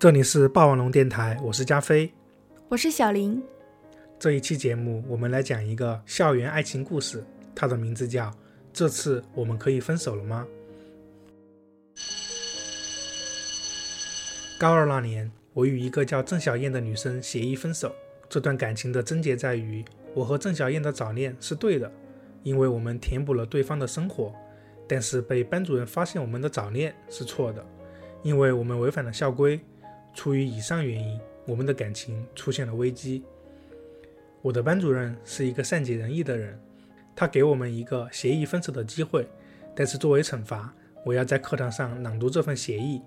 这里是霸王龙电台，我是加菲。我是小林。这一期节目，我们来讲一个校园爱情故事，它的名字叫《这次我们可以分手了吗》。高二那年，我与一个叫郑小燕的女生协议分手。这段感情的症结在于，我和郑小燕的早恋是对的，因为我们填补了对方的生活。但是被班主任发现我们的早恋是错的，因为我们违反了校规。出于以上原因，我们的感情出现了危机。我的班主任是一个善解人意的人，他给我们一个协议分手的机会，但是作为惩罚，我要在课堂上朗读这份协议。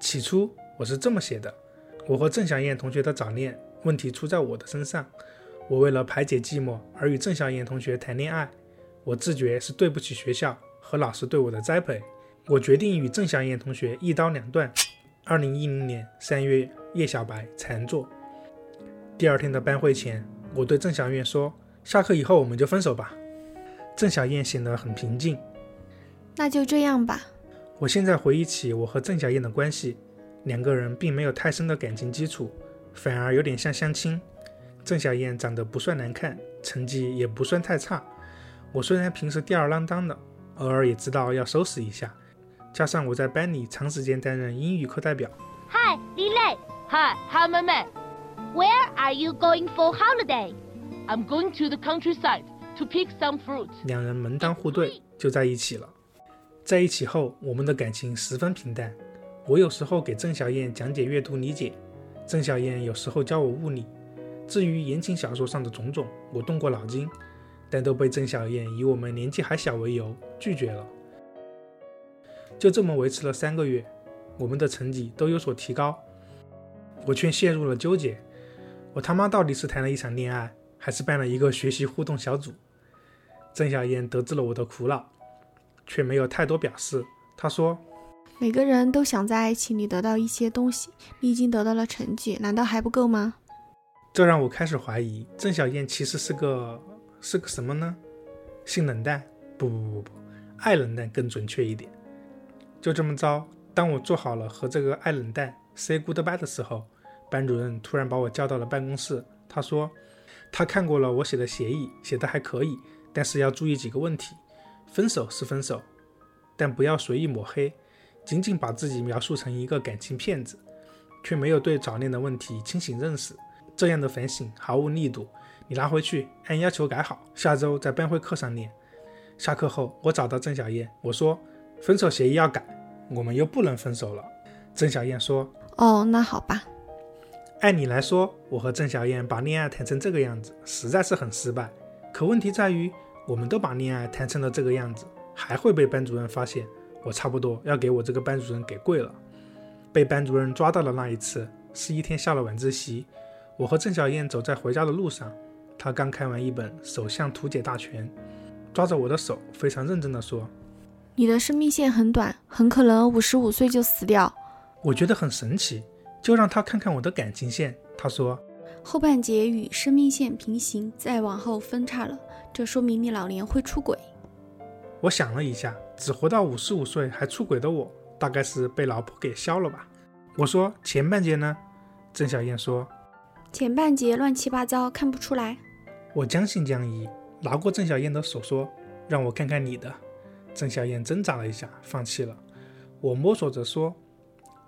起初我是这么写的：我和郑小燕同学的早恋问题出在我的身上，我为了排解寂寞而与郑小燕同学谈恋爱，我自觉是对不起学校。和老师对我的栽培，我决定与郑小燕同学一刀两断。二零一零年三月，叶小白禅坐。第二天的班会前，我对郑小燕说：“下课以后我们就分手吧。”郑小燕显得很平静。那就这样吧。我现在回忆起我和郑小燕的关系，两个人并没有太深的感情基础，反而有点像相亲。郑小燕长得不算难看，成绩也不算太差。我虽然平时吊儿郎当的。偶尔也知道要收拾一下，加上我在班里长时间担任英语课代表。Hi, Lily. Hi, 好妹妹。Where are you going for holiday? I'm going to the countryside to pick some fruit. 两人门当户对，就在一起了。在一起后，我们的感情十分平淡。我有时候给郑小燕讲解阅读理解，郑小燕有时候教我物理。至于言情小说上的种种，我动过脑筋。但都被郑小燕以我们年纪还小为由拒绝了。就这么维持了三个月，我们的成绩都有所提高，我却陷入了纠结：我他妈到底是谈了一场恋爱，还是办了一个学习互动小组？郑小燕得知了我的苦恼，却没有太多表示。她说：“每个人都想在爱情里得到一些东西，你已经得到了成绩，难道还不够吗？”这让我开始怀疑，郑小燕其实是个。是个什么呢？性冷淡？不不不不，爱冷淡更准确一点。就这么着，当我做好了和这个爱冷淡 say goodbye 的时候，班主任突然把我叫到了办公室。他说，他看过了我写的协议，写的还可以，但是要注意几个问题。分手是分手，但不要随意抹黑，仅仅把自己描述成一个感情骗子，却没有对早恋的问题清醒认识，这样的反省毫无力度。你拿回去，按要求改好，下周在班会课上练。下课后，我找到郑小燕，我说：“分手协议要改，我们又不能分手了。”郑小燕说：“哦，那好吧。”按理来说，我和郑小燕把恋爱谈成这个样子，实在是很失败。可问题在于，我们都把恋爱谈成了这个样子，还会被班主任发现。我差不多要给我这个班主任给跪了。被班主任抓到的那一次，是一天下了晚自习，我和郑小燕走在回家的路上。她刚看完一本《首相图解大全》，抓着我的手，非常认真地说：“你的生命线很短，很可能五十五岁就死掉。”我觉得很神奇，就让他看看我的感情线。他说：“后半截与生命线平行，再往后分叉了，这说明你老年会出轨。”我想了一下，只活到五十五岁还出轨的我，大概是被老婆给削了吧。我说：“前半截呢？”郑小燕说。前半截乱七八糟，看不出来。我将信将疑，拿过郑小燕的手说：“让我看看你的。”郑小燕挣扎了一下，放弃了。我摸索着说：“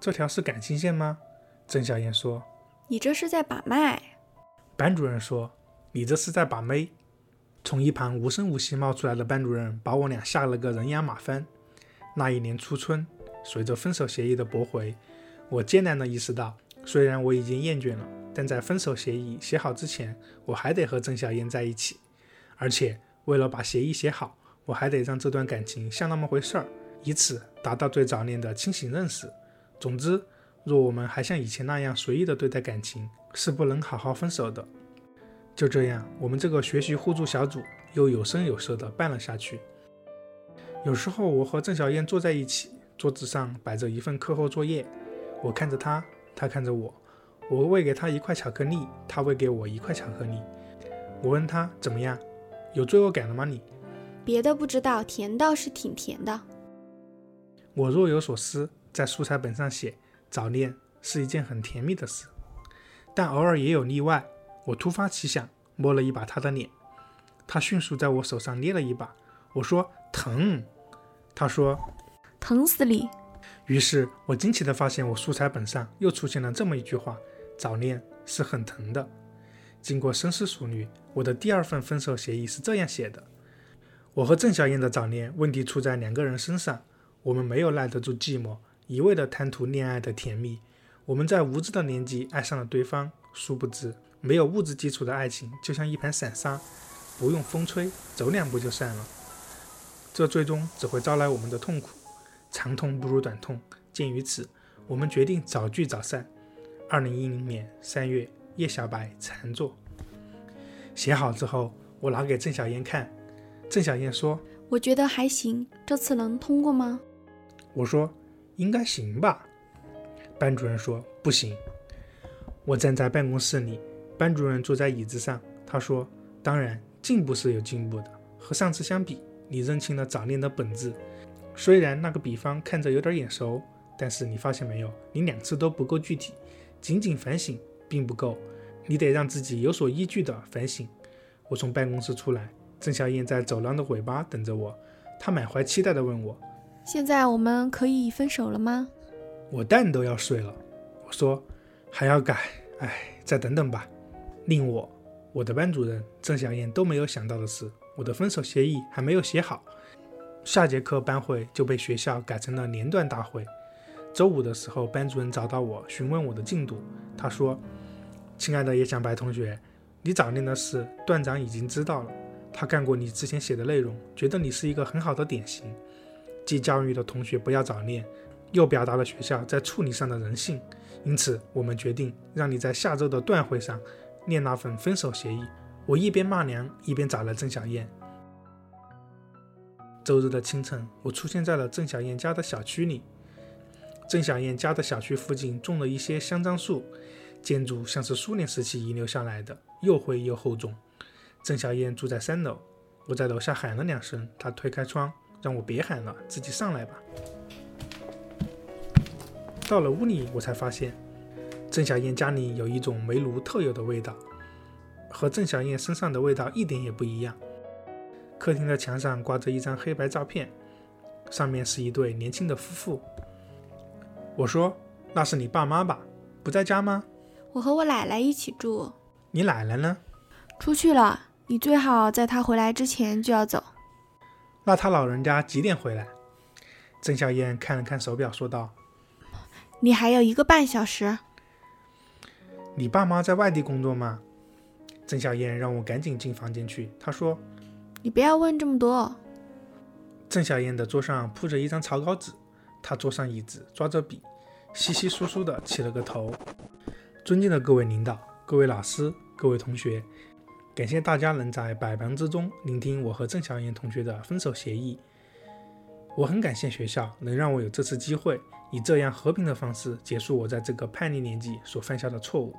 这条是感情线吗？”郑小燕说：“你这是在把脉。”班主任说：“你这是在把妹。”从一旁无声无息冒出来的班主任，把我俩吓了个人仰马翻。那一年初春，随着分手协议的驳回，我艰难地意识到，虽然我已经厌倦了。但在分手协议写好之前，我还得和郑小燕在一起，而且为了把协议写好，我还得让这段感情像那么回事儿，以此达到对早恋的清醒认识。总之，若我们还像以前那样随意的对待感情，是不能好好分手的。就这样，我们这个学习互助小组又有声有色的办了下去。有时候，我和郑小燕坐在一起，桌子上摆着一份课后作业，我看着她，她看着我。我喂给她一块巧克力，她喂给我一块巧克力。我问她怎么样，有罪恶感了吗？你别的不知道，甜倒是挺甜的。我若有所思，在素材本上写：早恋是一件很甜蜜的事，但偶尔也有例外。我突发奇想，摸了一把他的脸，他迅速在我手上捏了一把。我说疼，他说疼死你。于是我惊奇地发现，我素材本上又出现了这么一句话：早恋是很疼的。经过深思熟虑，我的第二份分手协议是这样写的：我和郑小燕的早恋问题出在两个人身上，我们没有耐得住寂寞，一味地贪图恋爱的甜蜜。我们在无知的年纪爱上了对方，殊不知。没有物质基础的爱情就像一盘散沙，不用风吹，走两步就散了。这最终只会招来我们的痛苦。长痛不如短痛，鉴于此，我们决定早聚早散。二零一零年三月，叶小白禅坐。写好之后，我拿给郑小燕看。郑小燕说：“我觉得还行，这次能通过吗？”我说：“应该行吧。”班主任说：“不行。”我站在办公室里。班主任坐在椅子上，他说：“当然，进步是有进步的。和上次相比，你认清了早恋的本质。虽然那个比方看着有点眼熟，但是你发现没有，你两次都不够具体，仅仅反省并不够，你得让自己有所依据的反省。”我从办公室出来，郑小燕在走廊的尾巴等着我，她满怀期待地问我：“现在我们可以分手了吗？”我蛋都要碎了。我说：“还要改，哎，再等等吧。”令我、我的班主任郑小燕都没有想到的是，我的分手协议还没有写好，下节课班会就被学校改成了年段大会。周五的时候，班主任找到我询问我的进度，他说：“亲爱的叶小白同学，你早恋的事段长已经知道了，他看过你之前写的内容，觉得你是一个很好的典型，既教育了同学不要早恋，又表达了学校在处理上的人性，因此我们决定让你在下周的段会上。”念那份分手协议，我一边骂娘一边找了郑小燕。周日的清晨，我出现在了郑小燕家的小区里。郑小燕家的小区附近种了一些香樟树，建筑像是苏联时期遗留下来的，又灰又厚重。郑小燕住在三楼，我在楼下喊了两声，她推开窗，让我别喊了，自己上来吧。到了屋里，我才发现。郑小燕家里有一种煤炉特有的味道，和郑小燕身上的味道一点也不一样。客厅的墙上挂着一张黑白照片，上面是一对年轻的夫妇。我说：“那是你爸妈吧？不在家吗？”我和我奶奶一起住。你奶奶呢？出去了。你最好在他回来之前就要走。那他老人家几点回来？郑小燕看了看手表，说道：“你还有一个半小时。”你爸妈在外地工作吗？郑小燕让我赶紧进房间去。她说：“你不要问这么多。”郑小燕的桌上铺着一张草稿纸，她坐上椅子，抓着笔，稀稀疏疏的起了个头：“尊敬的各位领导、各位老师、各位同学，感谢大家能在百忙之中聆听我和郑小燕同学的分手协议。我很感谢学校能让我有这次机会。”以这样和平的方式结束我在这个叛逆年纪所犯下的错误。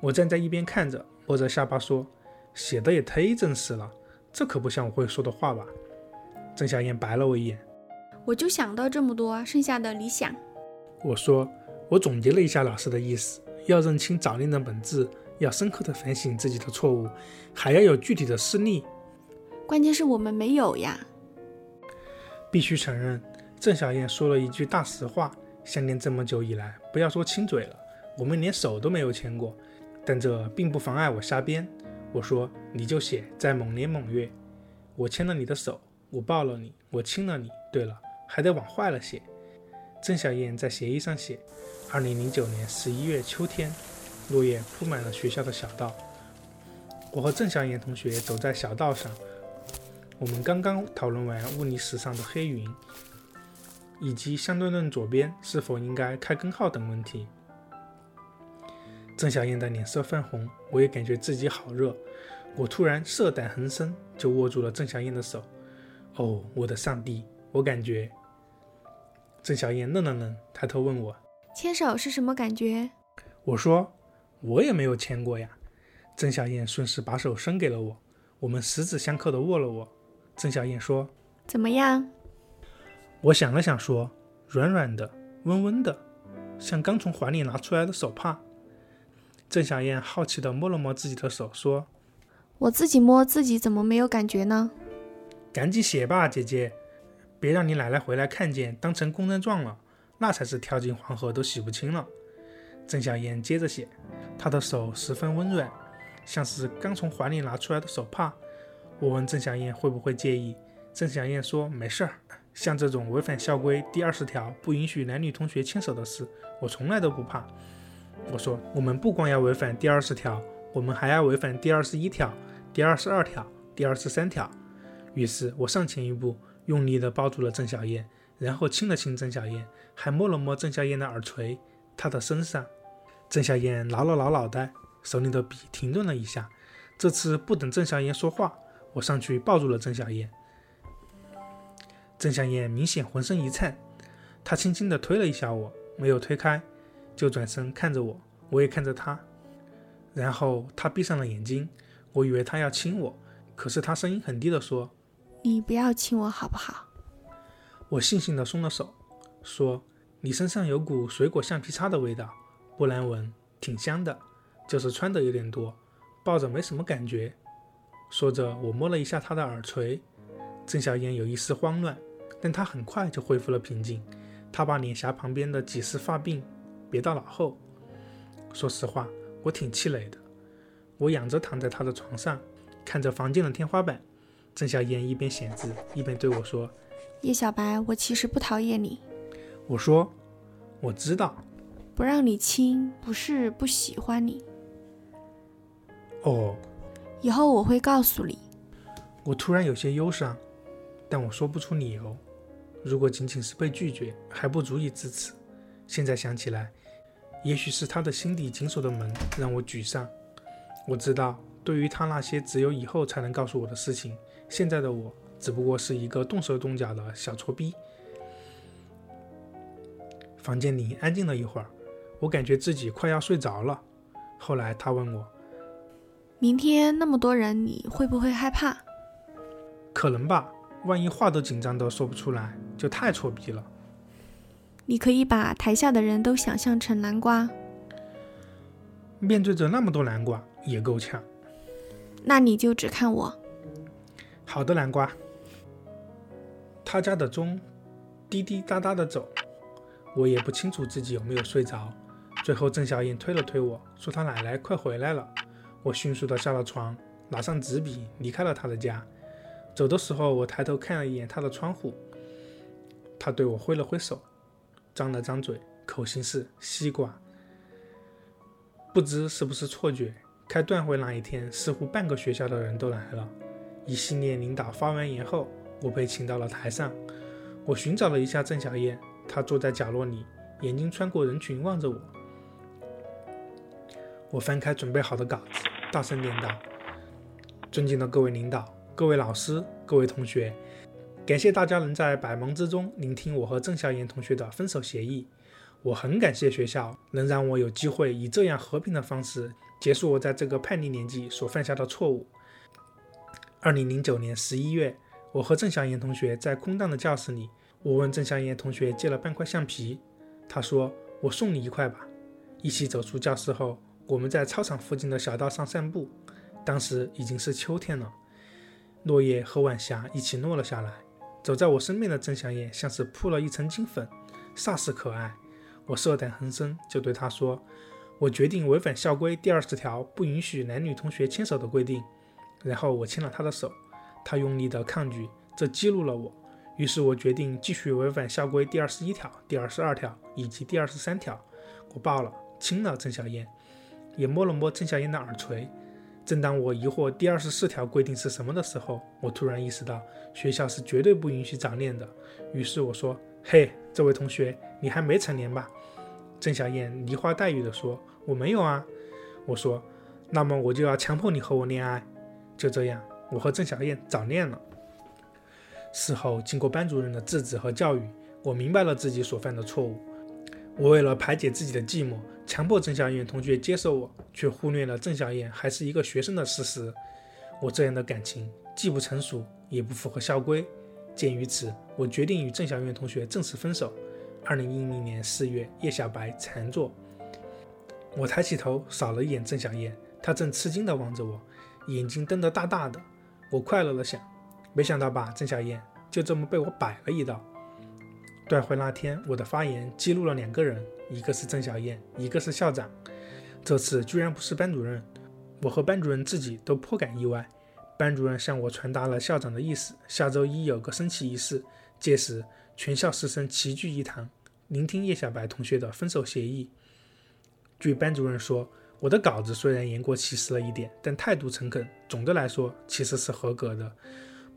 我站在一边看着，摸着下巴说：“写的也忒真实了，这可不像我会说的话吧？”郑小燕白了我一眼：“我就想到这么多，剩下的理想。”我说：“我总结了一下老师的意思，要认清早恋的本质，要深刻的反省自己的错误，还要有具体的事例。关键是我们没有呀。”必须承认。郑小燕说了一句大实话：相恋这么久以来，不要说亲嘴了，我们连手都没有牵过。但这并不妨碍我瞎编。我说你就写在某年某月，我牵了你的手，我抱了你，我亲了你。对了，还得往坏了写。郑小燕在协议上写：二零零九年十一月秋天，落叶铺满了学校的小道。我和郑小燕同学走在小道上，我们刚刚讨论完物理史上的黑云。以及相对论左边是否应该开根号等问题。郑小燕的脸色泛红，我也感觉自己好热。我突然色胆横生，就握住了郑小燕的手。哦，我的上帝！我感觉……郑小燕愣了愣，抬头问我：“牵手是什么感觉？”我说：“我也没有牵过呀。”郑小燕顺势把手伸给了我，我们十指相扣的握了握。郑小燕说：“怎么样？”我想了想，说：“软软的，温温的。”像刚从怀里拿出来的手帕。郑小燕好奇地摸了摸自己的手，说：“我自己摸自己，怎么没有感觉呢？”赶紧写吧，姐姐，别让你奶奶回来看见，当成公认状了，那才是跳进黄河都洗不清了。郑小燕接着写，她的手十分温软，像是刚从怀里拿出来的手帕。我问郑小燕会不会介意，郑小燕说没事儿，像这种违反校规第二十条不允许男女同学牵手的事，我从来都不怕。我说我们不光要违反第二十条，我们还要违反第二十一条、第二十二条、第二十三条。于是我上前一步，用力地抱住了郑小燕，然后亲了亲郑小燕，还摸了摸郑小燕的耳垂、她的身上。郑小燕挠了挠脑袋，手里的笔停顿了一下。这次不等郑小燕说话，我上去抱住了郑小燕。郑小燕明显浑身一颤，她轻轻地推了一下我，没有推开，就转身看着我，我也看着她。然后她闭上了眼睛，我以为她要亲我，可是她声音很低地说。你不要亲我好不好？我悻悻地松了手，说：“你身上有股水果橡皮擦的味道，不难闻，挺香的，就是穿的有点多，抱着没什么感觉。”说着，我摸了一下他的耳垂。郑小燕有一丝慌乱，但她很快就恢复了平静。她把脸颊旁边的几丝发鬓别到脑后。说实话，我挺气馁的。我仰着躺在她的床上，看着房间的天花板。郑小燕一边写字一边对我说：“叶小白，我其实不讨厌你。”我说：“我知道，不让你亲不是不喜欢你。”哦，以后我会告诉你。我突然有些忧伤，但我说不出理由。如果仅仅是被拒绝，还不足以至此。现在想起来，也许是他的心底紧锁的门让我沮丧。我知道，对于他那些只有以后才能告诉我的事情。现在的我只不过是一个动手动脚的小挫逼。房间里安静了一会儿，我感觉自己快要睡着了。后来他问我：“明天那么多人，你会不会害怕？”“可能吧，万一话都紧张的说不出来，就太挫逼了。”“你可以把台下的人都想象成南瓜。”“面对着那么多南瓜也够呛。”“那你就只看我。”好的，南瓜。他家的钟滴滴答答的走，我也不清楚自己有没有睡着。最后，郑小燕推了推我说：“她奶奶快回来了。”我迅速的下了床，拿上纸笔离开了她的家。走的时候，我抬头看了一眼她的窗户，她对我挥了挥手，张了张嘴，口型是西瓜。不知是不是错觉，开段会那一天，似乎半个学校的人都来了。一系列领导发完言后，我被请到了台上。我寻找了一下郑小燕，她坐在角落里，眼睛穿过人群望着我。我翻开准备好的稿子，大声念道：“尊敬的各位领导、各位老师、各位同学，感谢大家能在百忙之中聆听我和郑小燕同学的分手协议。我很感谢学校能让我有机会以这样和平的方式结束我在这个叛逆年纪所犯下的错误。”二零零九年十一月，我和郑小燕同学在空荡的教室里。我问郑小燕同学借了半块橡皮，她说：“我送你一块吧。”一起走出教室后，我们在操场附近的小道上散步。当时已经是秋天了，落叶和晚霞一起落了下来。走在我身边的郑小燕像是铺了一层金粉，煞是可爱。我色胆横生，就对她说：“我决定违反校规第二十条，不允许男女同学牵手的规定。”然后我牵了她的手，她用力的抗拒，这激怒了我。于是我决定继续违反校规第二十一条、第二十二条以及第二十三条。我抱了亲了郑小燕，也摸了摸郑小燕的耳垂。正当我疑惑第二十四条规定是什么的时候，我突然意识到学校是绝对不允许早恋的。于是我说：“嘿，这位同学，你还没成年吧？”郑小燕梨花带雨地说：“我没有啊。”我说：“那么我就要强迫你和我恋爱。”就这样，我和郑小燕早恋了。事后，经过班主任的制止和教育，我明白了自己所犯的错误。我为了排解自己的寂寞，强迫郑小燕同学接受我，却忽略了郑小燕还是一个学生的事实。我这样的感情既不成熟，也不符合校规。鉴于此，我决定与郑小燕同学正式分手。二零一零年四月，叶小白禅坐。我抬起头，扫了一眼郑小燕，她正吃惊地望着我，眼睛瞪得大大的。我快乐地想，没想到吧，郑小燕就这么被我摆了一道。断会那天，我的发言激怒了两个人，一个是郑小燕，一个是校长。这次居然不是班主任，我和班主任自己都颇感意外。班主任向我传达了校长的意思，下周一有个升旗仪式，届时全校师生齐聚一堂，聆听叶小白同学的分手协议。据班主任说，我的稿子虽然言过其实了一点，但态度诚恳，总的来说其实是合格的。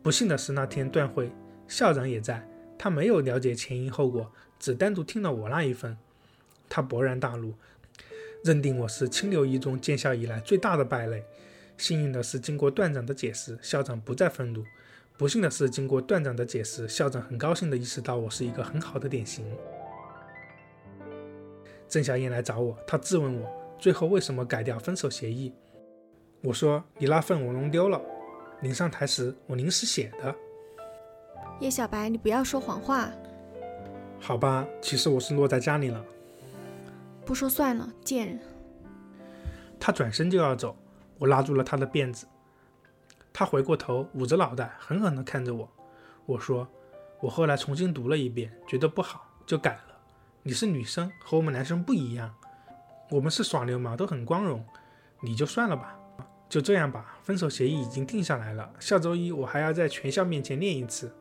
不幸的是那天断会，校长也在，他没有了解前因后果，只单独听了我那一份，他勃然大怒，认定我是清流一中建校以来最大的败类。幸运的是，经过段长的解释，校长不再愤怒；不幸的是，经过段长的解释，校长很高兴地意识到我是一个很好的典型。郑小燕来找我，她质问我最后为什么改掉分手协议。我说：“你那份我弄丢了，临上台时我临时写的。”叶小白，你不要说谎话。好吧，其实我是落在家里了。不说算了，贱人。他转身就要走。我拉住了他的辫子，他回过头，捂着脑袋，狠狠地看着我。我说：“我后来重新读了一遍，觉得不好，就改了。你是女生，和我们男生不一样，我们是耍流氓都很光荣，你就算了吧，就这样吧。分手协议已经定下来了，下周一我还要在全校面前念一次。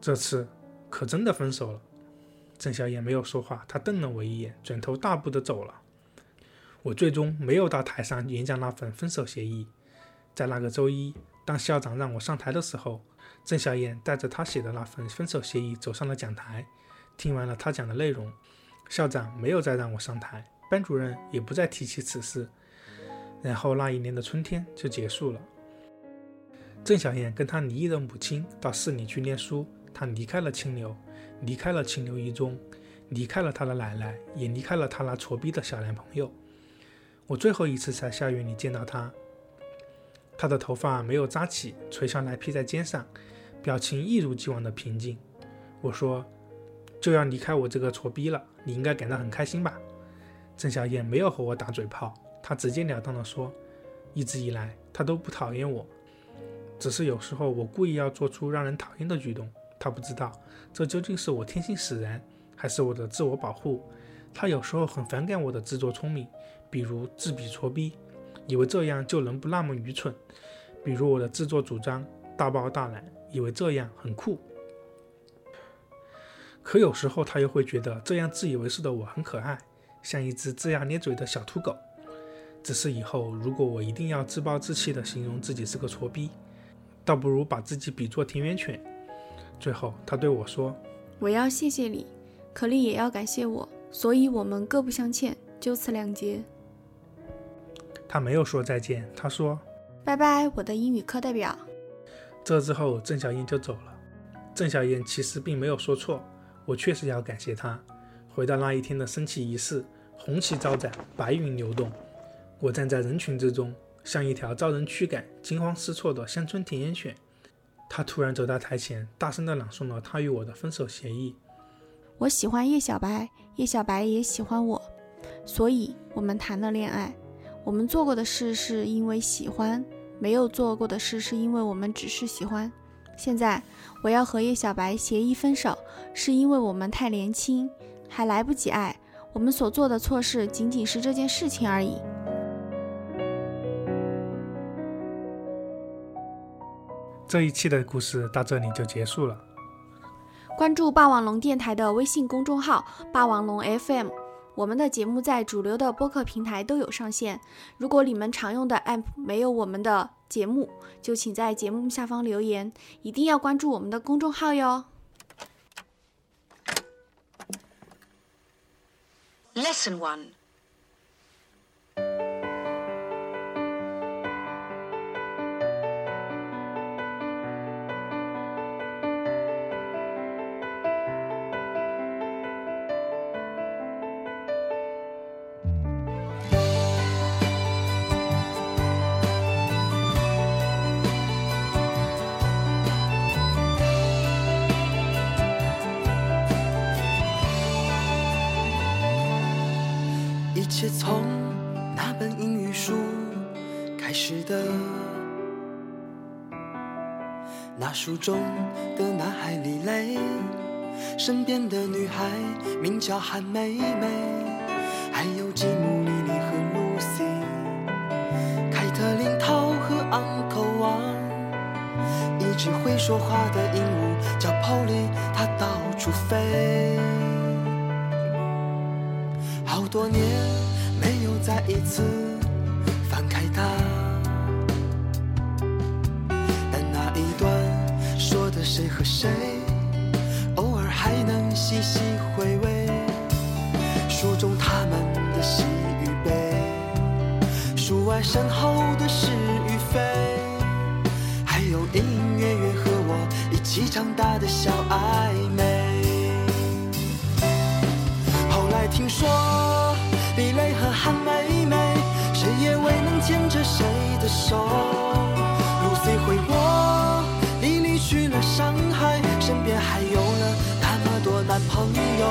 这次可真的分手了。”郑小燕没有说话，她瞪了我一眼，转头大步地走了。我最终没有到台上演讲那份分手协议。在那个周一，当校长让我上台的时候，郑小燕带着她写的那份分手协议走上了讲台。听完了她讲的内容，校长没有再让我上台，班主任也不再提起此事。然后那一年的春天就结束了。郑小燕跟她离异的母亲到市里去念书，她离开了清流，离开了清流一中，离开了他的奶奶，也离开了他那挫逼的小男朋友。我最后一次在校园里见到他，他的头发没有扎起，垂下来披在肩上，表情一如既往的平静。我说：“就要离开我这个挫逼了，你应该感到很开心吧？”郑小燕没有和我打嘴炮，她直截了当的说：“一直以来，他都不讨厌我，只是有时候我故意要做出让人讨厌的举动。他不知道这究竟是我天性使然，还是我的自我保护。他有时候很反感我的自作聪明。”比如自比挫逼，以为这样就能不那么愚蠢；比如我的自作主张、大包大揽，以为这样很酷。可有时候他又会觉得这样自以为是的我很可爱，像一只龇牙咧嘴的小土狗。只是以后如果我一定要自暴自弃地形容自己是个挫逼，倒不如把自己比作田园犬。最后他对我说：“我要谢谢你，可你也要感谢我，所以我们各不相欠，就此两结。”他没有说再见，他说：“拜拜，我的英语课代表。”这之后，郑小燕就走了。郑小燕其实并没有说错，我确实要感谢她。回到那一天的升旗仪式，红旗招展，白云流动，我站在人群之中，像一条遭人驱赶、惊慌失措的乡村田园犬。他突然走到台前，大声地朗诵了他与我的分手协议：“我喜欢叶小白，叶小白也喜欢我，所以我们谈了恋爱。”我们做过的事是因为喜欢，没有做过的事是因为我们只是喜欢。现在我要和叶小白协议分手，是因为我们太年轻，还来不及爱。我们所做的错事仅仅是这件事情而已。这一期的故事到这里就结束了。关注霸王龙电台的微信公众号“霸王龙 FM”。我们的节目在主流的播客平台都有上线。如果你们常用的 App 没有我们的节目，就请在节目下方留言。一定要关注我们的公众号哟。Lesson One。是从那本英语书开始的。那书中的男孩李雷，身边的女孩名叫韩梅梅，还有吉姆、莉莉和露西，凯特琳、涛和昂口王，一只会说话的鹦鹉叫 Polly，它到处飞。好多年没有再朋友。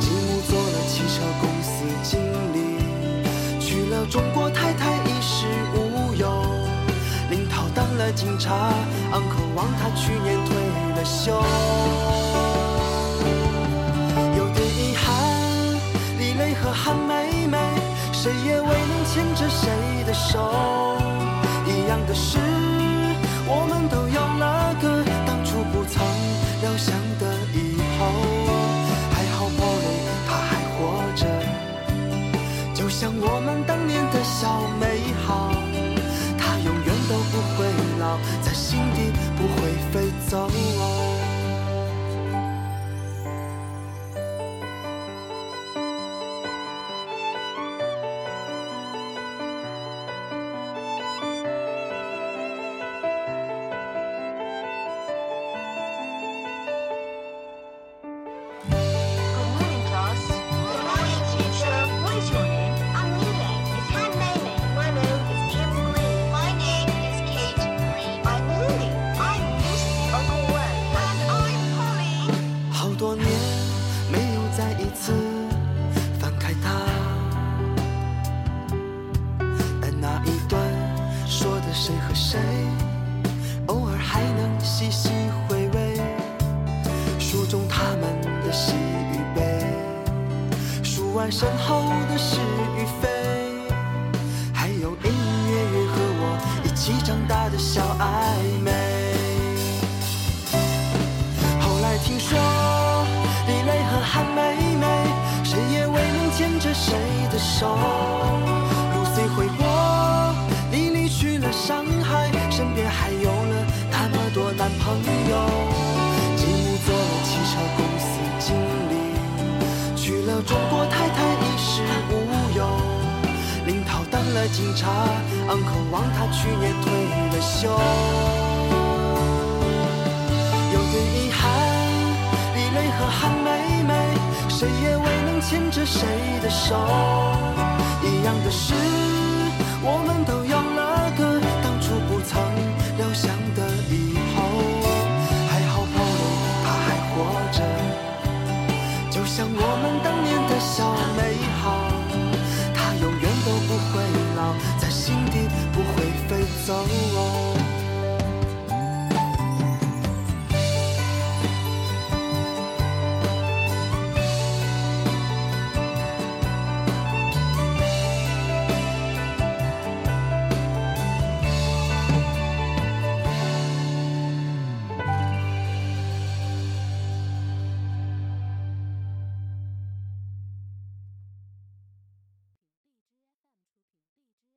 吉姆做了汽车公司经理，娶了中国太太衣食无忧。林涛当了警察，昂口王他去年退了休。有点遗憾，李雷和韩梅梅，谁也未能牵着谁的手。一样的是，我们都有了个当初不曾料想在心底不会飞走。手。露西回国，你离去了上海，身边还有了那么多男朋友。吉姆做了汽车公司经理，娶了中国太太衣食无忧。林涛当了警察，，uncle 王他去年退了休。有点遗憾，李雷和韩梅梅，谁也未牵着谁的手。一样的是，我们都有了个当初不曾料想的以后。还好朋友他还活着，就像我们当年的小美好，她永远都不会老，在心底不会飞走。